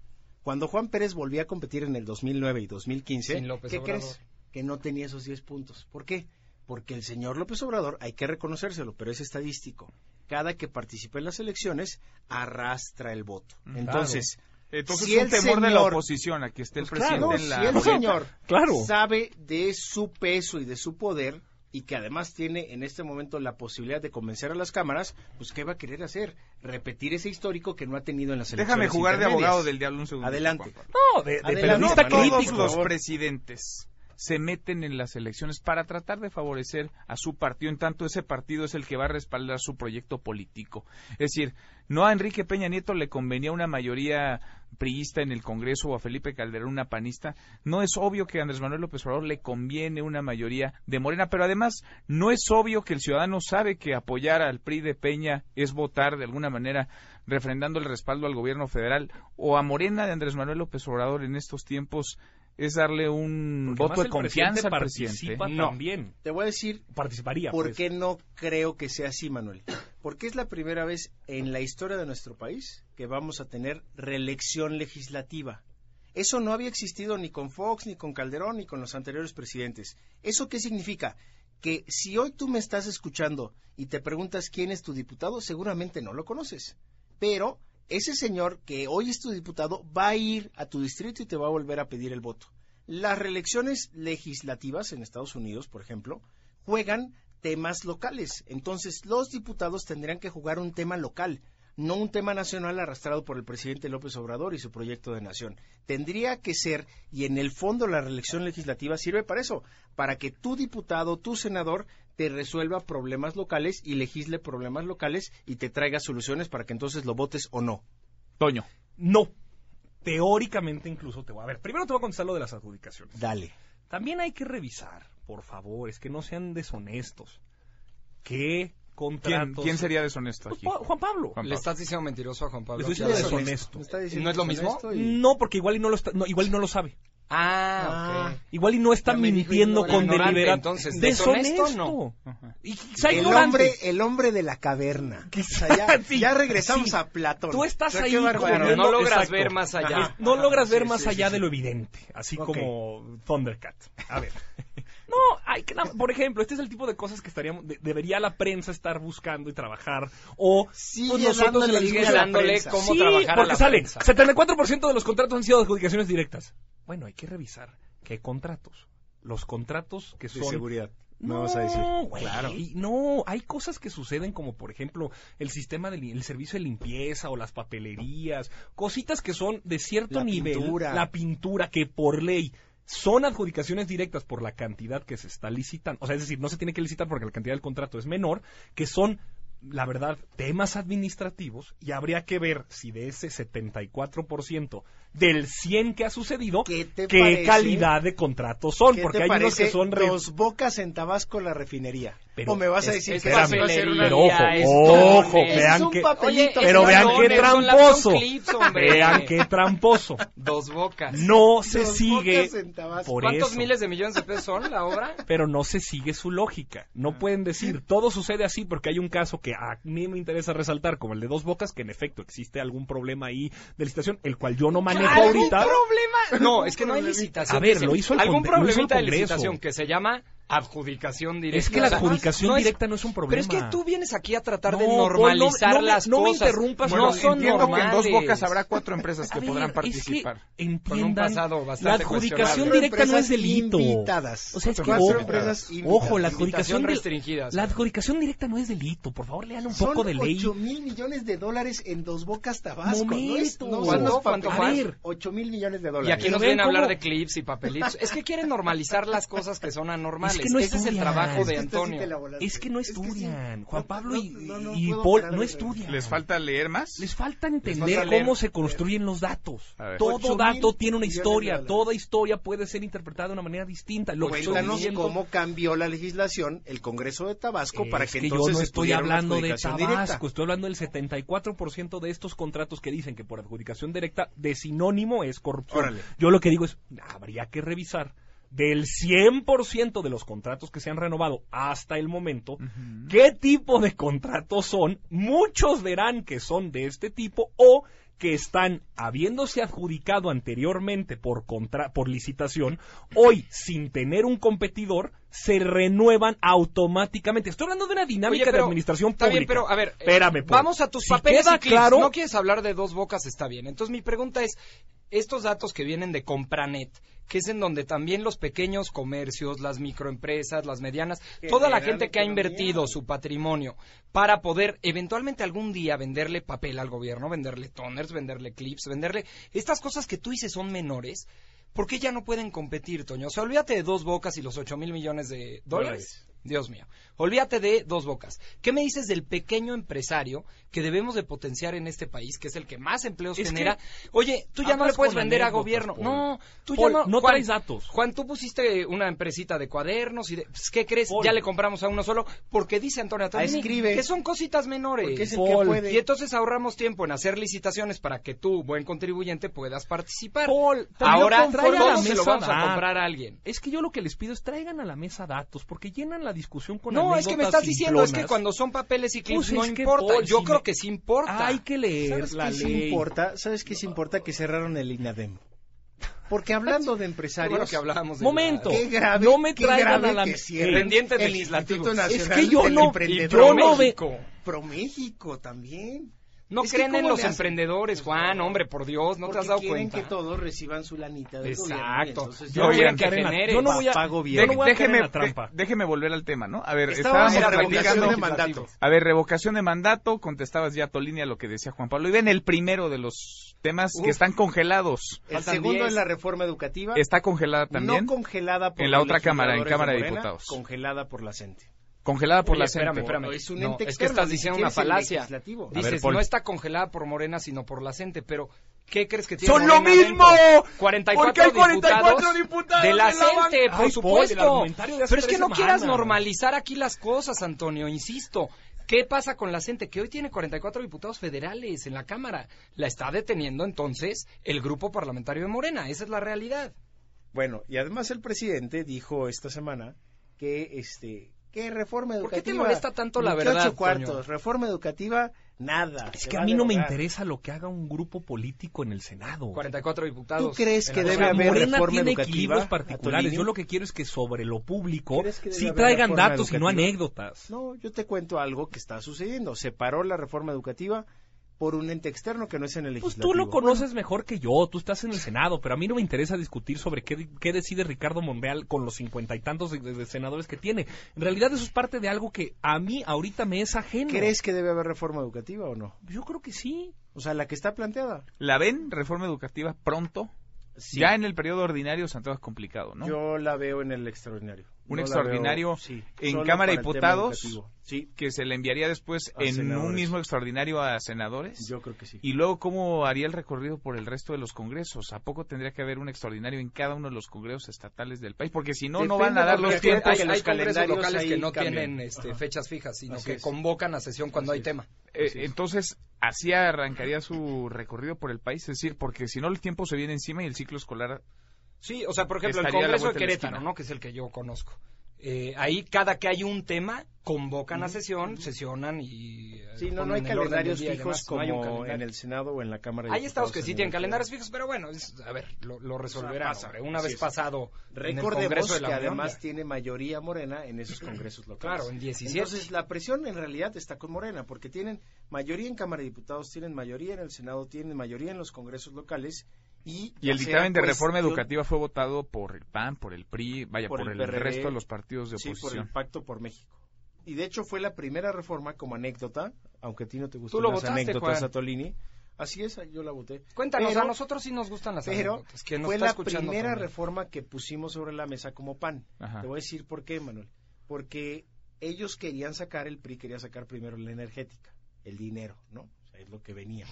Cuando Juan Pérez volvía a competir en el 2009 y 2015, Sin López ¿qué Obrador. crees? Que no tenía esos 10 puntos. ¿Por qué? Porque el señor López Obrador, hay que reconocérselo, pero es estadístico. Cada que participa en las elecciones, arrastra el voto. Entonces, Entonces si es un el temor de la señor- oposición a que esté el pues presidente claro, en la si el señor Claro. sabe de su peso y de su poder y que además tiene en este momento la posibilidad de convencer a las cámaras, pues ¿qué va a querer hacer? Repetir ese histórico que no ha tenido en las elecciones Déjame jugar de abogado del diablo un segundo. Adelante. No, de, de Adelante, periodista Manuel. Todos crítico. los presidentes se meten en las elecciones para tratar de favorecer a su partido, en tanto ese partido es el que va a respaldar su proyecto político. Es decir, no a Enrique Peña Nieto le convenía una mayoría priista en el Congreso o a Felipe Calderón una panista. No es obvio que a Andrés Manuel López Obrador le conviene una mayoría de Morena, pero además no es obvio que el ciudadano sabe que apoyar al PRI de Peña es votar de alguna manera refrendando el respaldo al gobierno federal o a Morena de Andrés Manuel López Obrador en estos tiempos es darle un Porque voto de confianza al presidente No. también. Te voy a decir Participaría. por pues. qué no creo que sea así, Manuel. Porque es la primera vez en la historia de nuestro país que vamos a tener reelección legislativa. Eso no había existido ni con Fox, ni con Calderón, ni con los anteriores presidentes. ¿Eso qué significa? Que si hoy tú me estás escuchando y te preguntas quién es tu diputado, seguramente no lo conoces. Pero ese señor que hoy es tu diputado va a ir a tu distrito y te va a volver a pedir el voto. Las reelecciones legislativas en Estados Unidos, por ejemplo, juegan temas locales. Entonces, los diputados tendrían que jugar un tema local, no un tema nacional arrastrado por el presidente López Obrador y su proyecto de nación. Tendría que ser, y en el fondo la reelección legislativa sirve para eso, para que tu diputado, tu senador, te resuelva problemas locales y legisle problemas locales y te traiga soluciones para que entonces lo votes o no. Toño. No. Teóricamente incluso te voy a ver. Primero te voy a contestar lo de las adjudicaciones. Dale. También hay que revisar, por favor, es que no sean deshonestos. ¿Qué ¿Quién, contratos? quién sería deshonesto Pues, aquí? Pa- Juan Pablo. Juan Le estás diciendo mentiroso a Juan Pablo. Le estoy diciendo deshonesto. Me está diciendo ¿No es lo mismo? y- No, porque igual y no lo está, no, igual y no lo sabe. Ah, ok. Igual y no está mintiendo con deliberado. entonces, deshonesto, deshonesto, Ajá. Y quizá el ignorante. hombre, el hombre de la caverna. Quizá, ya, sí, ya regresamos sí. a Platón. Tú estás O sea, ahí como no logras exacto. ver más allá. Ajá. No logras ver Sí, más sí, allá sí, de sí. lo evidente, así Ok. como Thundercat. A ver. No, hay que, por ejemplo, este es el tipo de cosas que estaríamos, de- debería la prensa estar buscando y trabajar, o Sigue pues nosotros dándole Sigue a dándole cómo sí, trabajar a porque la sale, prensa. 74% de los contratos han sido adjudicaciones directas. Bueno, hay que revisar qué contratos. Los contratos que De son seguridad. Me no, vas a decir. güey, Claro. No, hay cosas que suceden como por ejemplo el sistema del el servicio de limpieza o las papelerías, cositas que son de cierto La nivel, pintura. la pintura que por ley son adjudicaciones directas por la cantidad que se está licitando, o sea, es decir, no se tiene que licitar porque la cantidad del contrato es menor, que son la verdad, temas administrativos y habría que ver si de ese 74% del 100 que ha sucedido, ¿Qué te qué parece? calidad de contratos son, ¿Qué porque hay unos que son re- Dos bocas en Tabasco la refinería. Pero o me vas a decir es que va a ser una pero ojo, ojo, vean es un que papelito. Oye, pero vean qué tramposo. clips. Vean qué tramposo. Dos bocas. No se Dos sigue por ¿Cuántos eso. miles de millones de pesos son la obra? Pero no se sigue su lógica. No pueden decir, todo sucede así porque hay un caso que a mí me interesa resaltar, como el de Dos Bocas, que en efecto existe algún problema ahí de licitación, el cual yo no manejo ¿Algún ahorita. problema? No, es que no hay problemita. licitación. A ver, lo hizo el Algún Congre- lo hizo el problemita de licitación que se llama adjudicación directa. Es que la adjudicación no es- directa no es un problema. Pero es que tú vienes aquí a tratar de No, normalizar Paul, no- no me- las no me cosas. interrumpas, no Bueno, son entiendo normales. que en dos bocas habrá cuatro empresas que A ver, podrán es participar. que entiendan, pasado la bastante adjudicación cuestionable. directa no es delito. invitadas. O sea, es que Cuatro ojo, empresas invitadas. ojo, la adjudicación restringidas. La adjudicación directa no es delito. Por favor, lean un Son poco de ley. 8 mil millones de dólares en dos bocas Tabasco. No, es, Momento. no ¿Cuánto? ¿Cuánto fue? 8 mil millones de dólares. Y aquí nos vienen a hablar de clips y papelitos. Es que quieren normalizar las cosas que son anormales. Es que no Ese es el estudian. trabajo de Antonio. Es que no Es que sí. estudian. Juan Pablo y, no, no, no y Paul no estudian. ¿Les falta leer más? Les falta entender cómo se construyen los datos. Todo dato tiene una historia. Toda historia puede ser interpretada de una manera distinta. Lo que estoy Cuéntanos cómo cambió la legislación el Congreso de Tabasco para Es que, que yo entonces no se estoy hablando de Tabasco, directa. estoy hablando del 74% de estos contratos que dicen que por adjudicación directa de sinónimo es corrupción. Órale. Yo lo que digo es, habría que revisar del 100% de los contratos que se han renovado hasta el momento, qué tipo de contratos son. Muchos verán que son de este tipo o que están habiéndose adjudicado anteriormente por contra por licitación, hoy sin tener un competidor se renuevan automáticamente. Estoy hablando de una dinámica Oye, de administración Está pública. bien, pero a ver, eh, Espérame, Paul. vamos a tus Si papeles queda y clips. claro- No quieres hablar de dos bocas, está bien. Entonces mi pregunta es, estos datos que vienen de Compranet, que es en donde también los pequeños comercios, las microempresas, las medianas, toda la gente que ha invertido su patrimonio para poder eventualmente algún día venderle papel al gobierno, venderle toners, venderle clips, venderle estas cosas que tú dices son menores, ¿por qué ya no pueden competir, Toño? O sea, olvídate de dos bocas y los ocho mil millones de dólares. Dios mío. Olvídate de dos bocas. ¿Qué me dices del pequeño empresario que debemos de potenciar en este país, que es el que más empleos Es que genera? Oye, tú ya no le puedes vender a gobierno. Paul. No, tú Paul, ya no. no Juan, traes datos. Juan, tú pusiste una empresita de cuadernos y de... pues, ¿Qué crees? Paul. Ya le compramos a uno solo porque dice Antonio Antonini escribe. que son cositas menores. Porque es el Paul. que puede. Y entonces ahorramos tiempo en hacer licitaciones para que tú, buen contribuyente, puedas participar. Paul, Ahora traigan a la todo se lo vamos a comprar a alguien. Es que yo lo que les pido es traigan a la mesa datos, porque llenan la discusión con No, es que me estás diciendo, es que cuando son papeles y clips Pues no importa. Paul, Yo si creo me- que sí importa. Hay que leer ¿Sabes la qué sí ley. importa? ¿Sabes qué sí importa? Que cerraron el INADEM. Porque hablando de empresarios... bueno que hablábamos de Momento. la- Qué grave, No me qué traigan grave a la- Pendiente el legislativo. Es que yo del no- Emprendedor. yo no ve- México. Pro México también. No Es que creen en ¿cómo los emprendedores, Juan, hombre, por Dios, no te has dado quieren cuenta. que todos reciban su lanita del gobierno, y Exacto. entonces Yo quieren que genere. no voy a, Papá yo gobierno. no voy a déjeme, en la trampa. de- déjeme volver al tema, ¿no? A ver, Estábamos estábamos revocación de mandato. A ver, revocación de mandato, contestabas ya Tolini a lo que decía Juan Pablo. Y ven el primero de los temas Uf. que están congelados. El Faltan segundo 10. es la reforma educativa. Está congelada también. No congelada por En la otra cámara, en Cámara de Morena, Diputados. Congelada por la CENTE. Congelada por Oye, la espérame, CENTE. espérame. Es un No, ente es que estás diciendo una falacia. legislativo. A ver, Dices, Paul. no está congelada por Morena, sino por la CENTE, pero ¿qué crees que tiene ¡Son lo mismo! dentro? 44 Porque hay 44 diputados diputados de la. CENTE, por Ay, supuesto. Pero es que no quieras normalizar aquí las cosas, Antonio, insisto. ¿Qué pasa con la CENTE? Que hoy tiene 44 diputados federales en la Cámara. La está deteniendo entonces el grupo parlamentario de Morena. Esa es la realidad. Bueno, y además el presidente dijo esta semana que este que reforma ¿Por educativa. qué te molesta tanto la verdad, ocho cuartos, Toño? reforma educativa, nada. Es que a mí no me interesa lo que haga un grupo político en el Senado. 44 diputados. ¿Tú crees que la O debe sea, haber Morena reforma tiene educativa, equilibrios particulares. Yo lo que quiero es que sobre lo público ¿Crees que debe sí traigan datos y no educativa? anécdotas. No, yo te cuento algo que está sucediendo. Se paró la reforma educativa por un ente externo que no es en el Pues legislativo. tú lo conoces mejor que yo, tú estás en el Senado, pero a mí no me interesa discutir sobre qué, qué decide Ricardo Monreal con los cincuenta y tantos de, de senadores que tiene. En realidad eso es parte de algo que a mí ahorita me es ajeno. ¿Crees que debe haber reforma educativa o no? Yo creo que sí. O sea, la que está planteada. ¿La ven reforma educativa pronto? Sí. Ya en el periodo ordinario Santiago es complicado, ¿no? Yo la veo en el extraordinario. Un extraordinario veo, sí, en solo Cámara de Diputados. Sí, que se le enviaría después A en un mismo extraordinario a senadores. yo creo que sí. Y luego, ¿cómo haría el recorrido por el resto de los congresos? ¿A poco tendría que haber un extraordinario en cada uno de los congresos estatales del país? Porque si no, no van a dar los hay- tiempos. hay, los hay congresos calendarios locales que no cambian. tienen este, fechas fijas, sino Así que es. convocan a sesión cuando Así hay es. tema. Eh, entonces, así arrancaría su recorrido por el país. Es decir, porque si no, el tiempo se viene encima y el ciclo escolar. Sí, o sea, por ejemplo, el Congreso de Querétaro. ¿no? Que es el que yo conozco. Eh, ahí cada que hay un tema convocan a sesión, sesionan y eh, Sí, no, no hay calendarios fijos demás, no hay un como calendario. en el Senado o en la Cámara de Hay estados que sí en tienen calendarios fijos, pero bueno, es- a ver, lo, lo resolverán. Una vez pasado en el Recordemos Congreso de que Unión, además ya. tiene mayoría morena en esos congresos locales. Claro, en 17. Entonces la presión en realidad está con Morena, porque tienen mayoría en Cámara de Diputados, tienen mayoría en el Senado, tienen mayoría en los congresos locales y... Y el dictamen de reforma educativa fue votado por el PAN, por el PRI, vaya, por, Por el el, PRD, resto de los partidos de Sí, por oposición. el Pacto por México. Y de hecho fue la primera reforma como anécdota, aunque a ti no te gustan las votaste, anécdotas, Juan. Así es, yo la voté. Cuéntanos, Pero- a nosotros sí nos gustan las Pero anécdotas. Quien nos fue está la escuchando primera también. reforma que pusimos sobre la mesa como PAN. Ajá. Te voy a decir por qué, Manuel. Porque ellos querían sacar, el PRI quería sacar primero la energética, el dinero, ¿no? O sea, es lo que venía.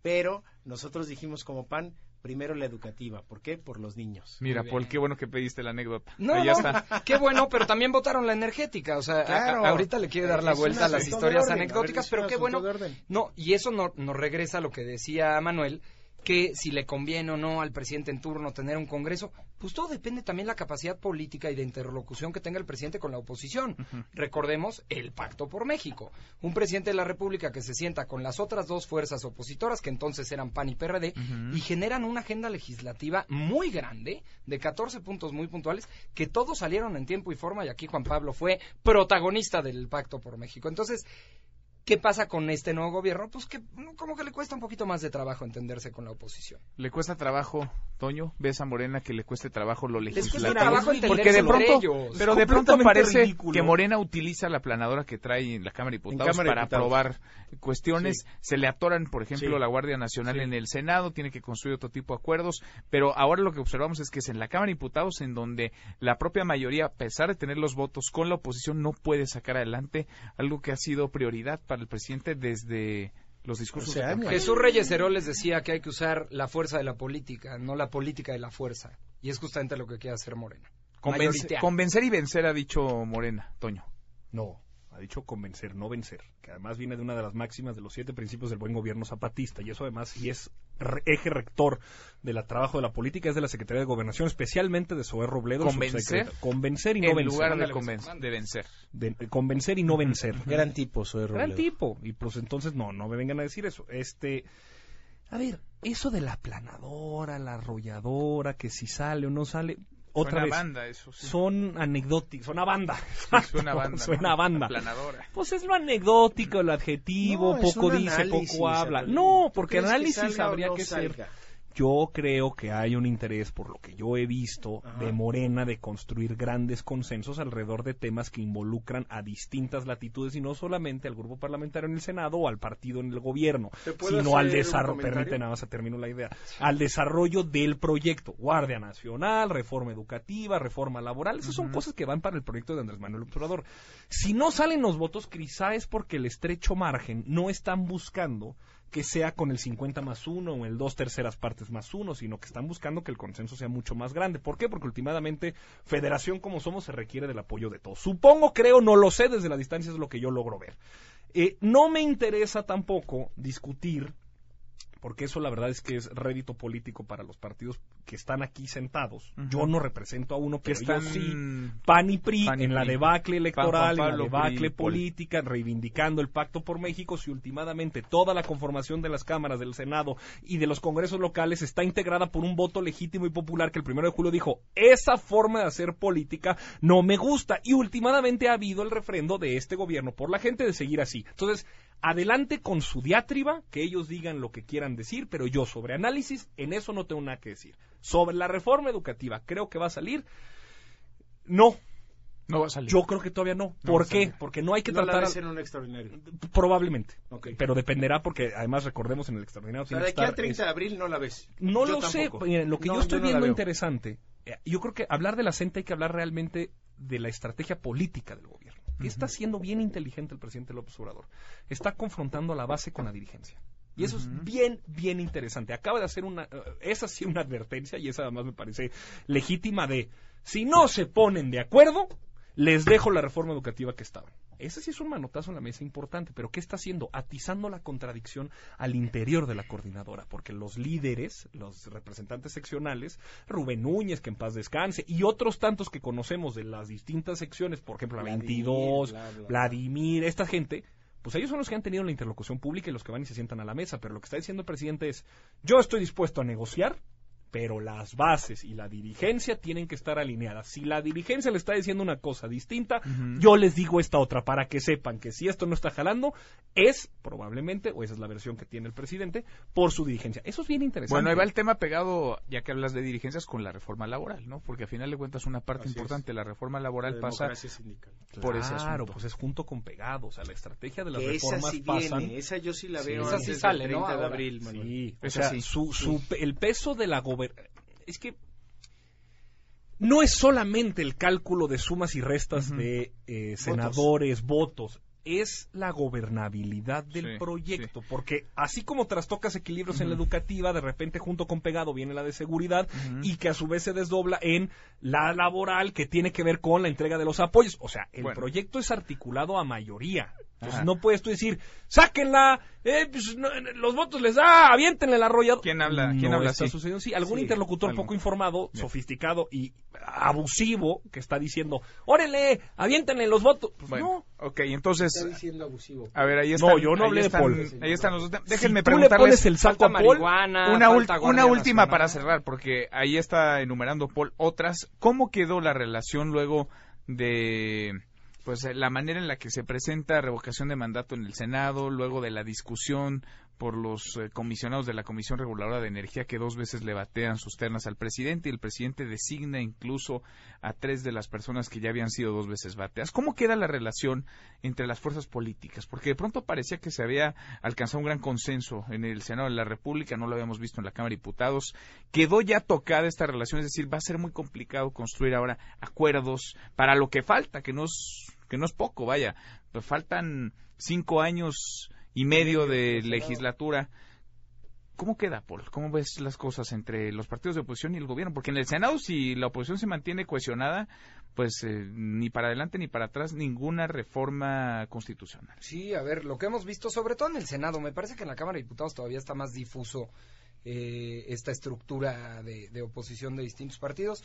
Pero nosotros dijimos como PAN, primero la educativa. ¿Por qué? Por los niños. Mira, Paul, qué bueno que pediste la anécdota. No, Ahí ya no, está. qué bueno, pero también votaron la energética. O sea, a- Claro. a- ahorita le quiere dar la Es vuelta a las historias orden. Ver, anecdóticas, pero qué bueno. No, y eso no- nos regresa a lo que decía Manuel, que si le conviene o no al presidente en turno tener un Congreso, pues todo depende también de la capacidad política y de interlocución que tenga el presidente con la oposición. Recordemos el Pacto por México. Un presidente de la República que se sienta con las otras dos fuerzas opositoras, que entonces eran PAN y PRD, y generan una agenda legislativa muy grande, de 14 puntos muy puntuales, que todos salieron en tiempo y forma, y aquí Juan Pablo fue protagonista del Pacto por México. Entonces, ¿Qué pasa con este nuevo gobierno? Pues que como que le cuesta un poquito más de trabajo entenderse con la oposición. ¿Le cuesta trabajo, Toño? ¿Ves a Morena que le cueste trabajo lo Les legislativo? cuesta trabajo entenderse Porque de pronto, ellos. pero de pronto parece ridículo. que Morena utiliza la planadora que trae en la Cámara de Diputados Cámara de para Diputados. aprobar cuestiones. Se le atoran, por ejemplo, Sí. la Guardia Nacional Sí. en el Senado, tiene que construir otro tipo de acuerdos, pero ahora lo que observamos es que es en la Cámara de Diputados en donde la propia mayoría, a pesar de tener los votos con la oposición, no puede sacar adelante algo que ha sido prioridad para el presidente desde los discursos de. Jesús Reyes Heroles decía que hay que usar la fuerza de la política, no la política de la fuerza. Y es justamente lo que quiere hacer Morena. Convence- Mayoritear. convencer y vencer, ha dicho Morena, Toño. No, ha dicho convencer, no vencer, que además viene de una de las máximas de los siete principios del buen gobierno zapatista, y eso además sí es re- eje rector del trabajo de la política, es de la Secretaría de Gobernación, especialmente de Zoé Robledo. ¿Convencer? Convencer y no en vencer. lugar de, Ándale, conven- pues, de vencer. De- convencer y no vencer. Gran tipo, Gran Robledo. tipo. Y pues entonces no, no me vengan a decir eso. Este, a ver, eso de la planadora, la arrolladora, que si sale o no sale, otra Suena vez. banda, eso sí. Son anecdóticos, suena banda. Sí, suena banda. suena ¿no? banda. Aplanadora. Pues es lo anecdótico, el adjetivo, No, poco dice, análisis, poco habla. No, ¿Tú porque análisis habría que ser. Yo creo que hay un interés, por lo que yo he visto, Ajá. de Morena de construir grandes consensos alrededor de temas que involucran a distintas latitudes y no solamente al grupo parlamentario en el Senado o al partido en el gobierno, ¿Te puedo sino al desarrollo, nada más a termino la idea, al desarrollo del proyecto, Guardia Nacional, reforma educativa, reforma laboral, esas son cosas que van para el proyecto de Andrés Manuel Obrador. Si no salen los votos, quizá es porque el estrecho margen no están buscando que sea con el 50 más 1 o el dos terceras partes más 1, sino que están buscando que el consenso sea mucho más grande. ¿Por qué? Porque últimamente, federación como somos, se requiere del apoyo de todos. Supongo, creo, no lo sé, desde la distancia es lo que yo logro ver. Eh, no me interesa tampoco discutir, porque eso la verdad es que es rédito político para los partidos que están aquí sentados. Yo no represento a uno, Que pero yo están sí PAN y PRI PAN y en la debacle electoral, en la debacle PRI, política, reivindicando el pacto por México, si últimamente toda la conformación de las cámaras del Senado y de los congresos locales está integrada por un voto legítimo y popular que el primero de julio dijo, esa forma de hacer política no me gusta. Y últimamente ha habido el refrendo de este gobierno por la gente de seguir así. Entonces, adelante con su diatriba, que ellos digan lo que quieran decir, pero yo sobre análisis, en eso no tengo nada que decir. Sobre la reforma educativa, creo que va a salir. No, No va a salir. yo creo que todavía no. No, ¿Por qué? Porque no hay que no la tratar. ves a- en un extraordinario. Probablemente. Pero dependerá porque además recordemos en el extraordinario. O sea, de aquí al estar 30 de abril no la ves. No Yo lo sé. Miren, lo que No, yo estoy no la viendo interesante. eh, Yo creo que hablar de la CENTE hay que hablar realmente de la estrategia política del gobierno. ¿Qué está haciendo bien inteligente el presidente López Obrador? Está confrontando a la base con la dirigencia. Y eso es bien, bien interesante. Acaba de hacer una, eh, esa sí una advertencia y esa además me parece legítima de, si no se ponen de acuerdo, les dejo la reforma educativa que estaba. Ese sí es un manotazo en la mesa importante, pero ¿qué está haciendo? Atizando la contradicción al interior de la coordinadora, porque los líderes, los representantes seccionales, Rubén Núñez, que en paz descanse, y otros tantos que conocemos de las distintas secciones, por ejemplo, la Vladimir, 22, bla, bla. Vladimir, esta gente, pues ellos son los que han tenido la interlocución pública y los que van y se sientan a la mesa, pero lo que está diciendo el presidente es, yo estoy dispuesto a negociar, pero las bases y la dirigencia tienen que estar alineadas. Si la dirigencia le está diciendo una cosa distinta, yo les digo esta otra para que sepan que si esto no está jalando, es probablemente, o esa es la versión que tiene el presidente, por su dirigencia. Eso es bien interesante. Bueno, ahí va el tema pegado, ya que hablas de dirigencias, con la reforma laboral, ¿no? Porque al final de cuentas una parte Así es. importante de la reforma laboral La pasa sindical. por ese Claro, asunto. pues es junto con pegado. O sea, la estrategia de las Que esa reformas sí pasan. viene, esa yo sí la Sí. veo Esa antes sí del sale, ¿no? 30 de Ahora. abril, Manuel. Sí, o Esa sea, sí. su, su- el peso de la gober... Es que no es solamente el cálculo de sumas y restas de eh, senadores, votos. es la gobernabilidad del Sí, proyecto, porque así como trastocas equilibrios en la educativa, de repente junto con pegado viene la de seguridad y que a su vez se desdobla en la laboral que tiene que ver con la entrega de los apoyos. O sea, el Bueno. proyecto es articulado a mayoría. Entonces no puedes tú decir, sáquenla, eh, pues, no, los votos les da, aviéntenle el arrollador. ¿Quién habla- quién No habla está así? sucediendo. Sí, algún Sí, interlocutor poco informado, Bien. sofisticado y abusivo que está diciendo, órale, aviéntenle los votos. Pues Bueno, no. ok, entonces, Está diciendo abusivo. a ver, ahí están. No, yo no ahí hablé de Paul. Ahí están los dos temas. Si Déjenme tú le pones el saco a Paul, marihuana, una, última Nacional. para cerrar, porque ahí está enumerando Paul otras. ¿Cómo quedó la relación luego de pues eh, la manera en la que se presenta revocación de mandato en el Senado, luego de la discusión por los eh, comisionados de la Comisión Reguladora de Energía que dos veces le batean sus ternas al presidente y el presidente designa incluso a tres de las personas que ya habían sido dos veces bateadas. ¿Cómo queda la relación entre las fuerzas políticas? Porque de pronto parecía que se había alcanzado un gran consenso en el Senado de la República, no lo habíamos visto en la Cámara de Diputados. Quedó ya tocada esta relación, es decir, va a ser muy complicado construir ahora acuerdos para lo que falta, que no es, que no es poco, vaya. Pues faltan cinco años y medio de legislatura. ¿Cómo queda, Paul? ¿Cómo ves las cosas entre los partidos de oposición y el gobierno? Porque en el Senado, si la oposición se mantiene cohesionada, pues eh, ni para adelante ni para atrás ninguna reforma constitucional. Sí, a ver, lo que hemos visto, sobre todo en el Senado, me parece que en la Cámara de Diputados todavía está más difuso eh, esta estructura de, de oposición de distintos partidos,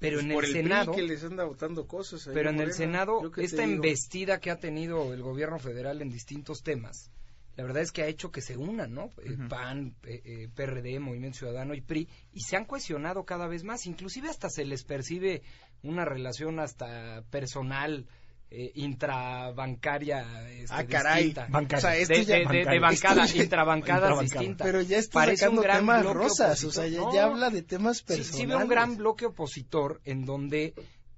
pero Pues en el, Senado, que les anda votando cosas. ahí pero en el. Senado, esta embestida que ha tenido el gobierno federal en distintos temas, la verdad es que ha hecho que se unan, ¿no? Eh. PAN, eh, eh, PRD, Movimiento Ciudadano y PRI, y se han cohesionado cada vez más, inclusive hasta se les percibe una relación hasta personal, eh, intrabancaria. este, Ah, caray. Bancaria. O sea, esto de, ya- de- de- de bancaria. bancada, Esto ya- intrabancadas intrabancada. distintas. Pero ya está Parece sacando un gran temas bloque rosas, o sea, ya, No. ya habla de temas Sí, personales. sí veo un gran bloque opositor en donde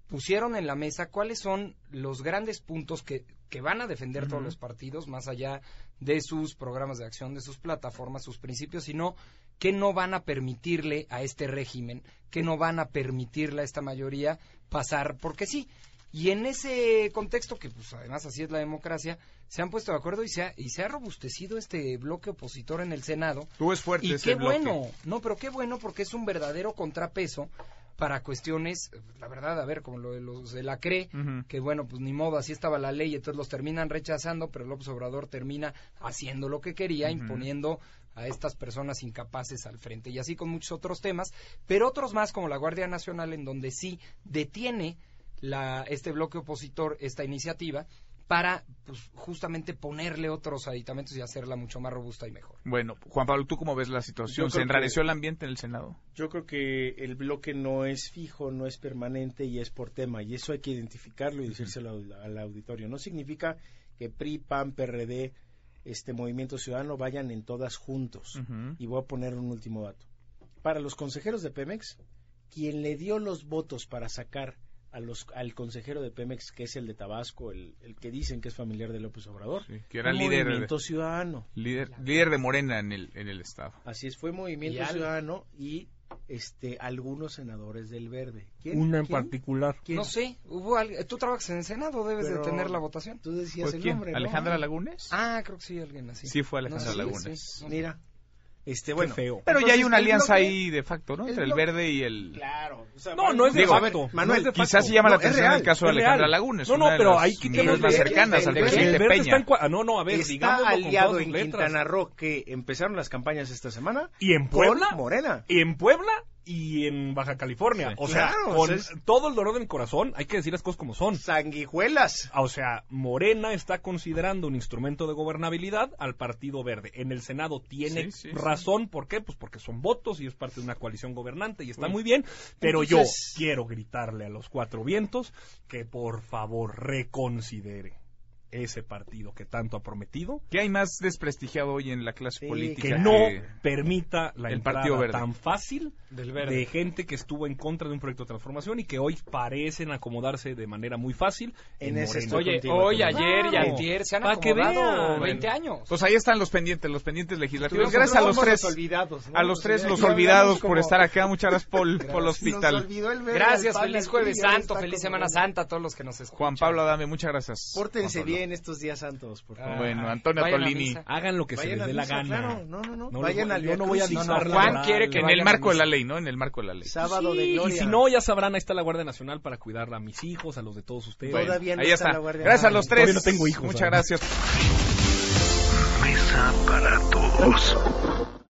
pusieron en la mesa cuáles son los grandes puntos que, que van a defender todos los partidos, más allá de sus programas de acción, de sus plataformas, sus principios, sino que no van a permitirle a este régimen, que no van a permitirle a esta mayoría pasar, porque sí. Y en ese contexto, que pues además así es la democracia, se han puesto de acuerdo y se ha, y se ha robustecido este bloque opositor en el Senado. Tú es fuerte Y ese qué bloque. bueno, no, pero qué bueno porque es un verdadero contrapeso para cuestiones, la verdad, a ver, como lo de los de la CRE, que bueno, pues ni modo, así estaba la ley, entonces los terminan rechazando, pero López Obrador termina haciendo lo que quería, imponiendo a estas personas incapaces al frente, y así con muchos otros temas, pero otros más como la Guardia Nacional, en donde sí detiene la, este bloque opositor esta iniciativa para pues, justamente ponerle otros aditamentos y hacerla mucho más robusta y mejor. Bueno, Juan Pablo, ¿tú cómo ves la situación? ¿Se enrareció que- el ambiente en el Senado? Yo creo que el bloque no es fijo, no es permanente y es por tema. Y eso hay que identificarlo y decírselo al, al auditorio. No significa que PRI, PAN, PRD, este Movimiento Ciudadano vayan en todas juntos. Y voy a poner un último dato. Para los consejeros de Pemex, quien le dio los votos para sacar a los, al consejero de Pemex, que es el de Tabasco, el, el que dicen que es familiar de López Obrador, Sí, que era líder, Movimiento Ciudadano. líder, líder de Morena en el, en el Estado. Así es, fue Movimiento Y Ciudadano y este algunos senadores del Verde. ¿Quién? Una en ¿Quién? particular. ¿Quién? No sé, hubo al- tú trabajas en el Senado, debes Pero- de tener la votación. Tú decías Pues, el ¿quién? nombre, ¿no? ¿Alejandra Lagunes? Ah, creo que sí, alguien así. Sí, fue Alejandra No Lagunes. sí. Mira, Este, bueno, feo. Pero ya hay una el alianza ahí de facto, ¿no? el Entre el verde y el... Claro. o sea, No, no es de Digo, facto. Manuel, no es de facto. Quizás sí llama la No, atención el real, caso de Alejandra real. Laguna. es No, no, pero las hay que- el más cercanas al el verde- presidente el Peña. está ah, no, no, a ver, está aliado en. Quintana Roo que empezaron las campañas esta semana ¿Y en Puebla? Morena. Y en Puebla y en Baja California. Sí. O sea, Claro, con o sea, es- todo el dolor mi corazón, hay que decir las cosas como son. Sanguijuelas. O sea, Morena está considerando un instrumento de gobernabilidad al Partido Verde. En el Senado tiene Sí, sí, sí. razón. ¿Por qué? Pues porque son votos y es parte de una coalición gobernante y está muy bien. Pero entonces- yo quiero gritarle a los cuatro vientos que por favor reconsidere ese partido que tanto ha prometido. ¿Qué hay más desprestigiado hoy en la clase Sí, política? Que no permita la el entrada Partido Verde. tan fácil Del verde. de gente que estuvo en contra de un proyecto de transformación y que hoy parecen acomodarse de manera muy fácil En en ese Oye, contigo, hoy, ayer y Claro. antier se han Pa' que acomodado vean. 20 años. Pues ahí están los pendientes, los pendientes legislativos. Nosotros Gracias a los tres. olvidados, ¿no? A los tres, los olvidados por como- estar acá. Muchas gracias por, por el Nos hospital. olvidó el verde Gracias, feliz jueves santo, feliz Semana Santa a todos los que nos escuchan. Juan Pablo Adame, muchas gracias. Pórtense Juan Bien estos días santos, por favor. Bueno, Antonio Tolini. Hagan lo que se les dé la gana. claro. No, no, no. Vayan voy- al yo no voy a dictar No, Juan quiere que En el marco de la ley, ¿no? En el marco de la ley. Sábado de gloria. y si no, ya sabrán, ahí está la Guardia Nacional para cuidar a mis hijos, a los de todos ustedes. Bueno, Todavía no ahí está está. la Guardia Gracias a los tres. Todavía no tengo hijos, Muchas gracias. Mesa para todos.